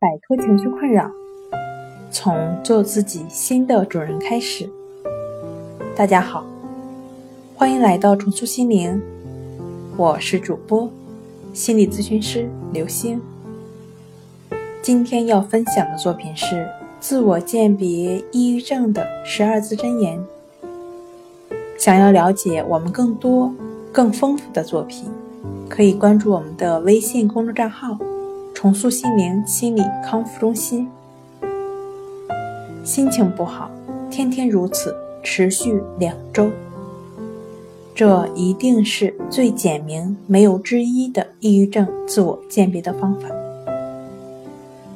摆脱情绪困扰，从做自己新的主人开始。大家好，欢迎来到重塑心灵，我是主播心理咨询师刘星。今天要分享的作品是《自我鉴别抑郁症的十二字真言》。想要了解我们更多、更丰富的作品。可以关注我们的微信公众账号“重塑心灵心理康复中心”。心情不好，天天如此，持续两周，这一定是最简明、没有之一的抑郁症自我鉴别的方法。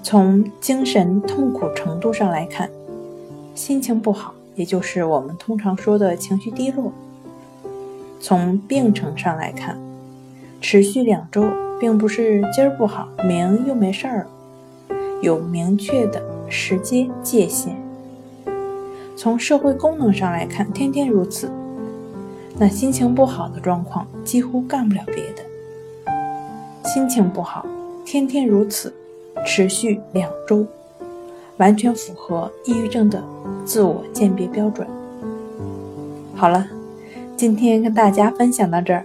从精神痛苦程度上来看，心情不好，也就是我们通常说的情绪低落；从病程上来看，持续两周，并不是今儿不好，明又没事儿了，有明确的时间界限。从社会功能上来看，天天如此，那心情不好的状况几乎干不了别的。心情不好，天天如此，持续两周，完全符合抑郁症的自我鉴别标准。好了，今天跟大家分享到这儿。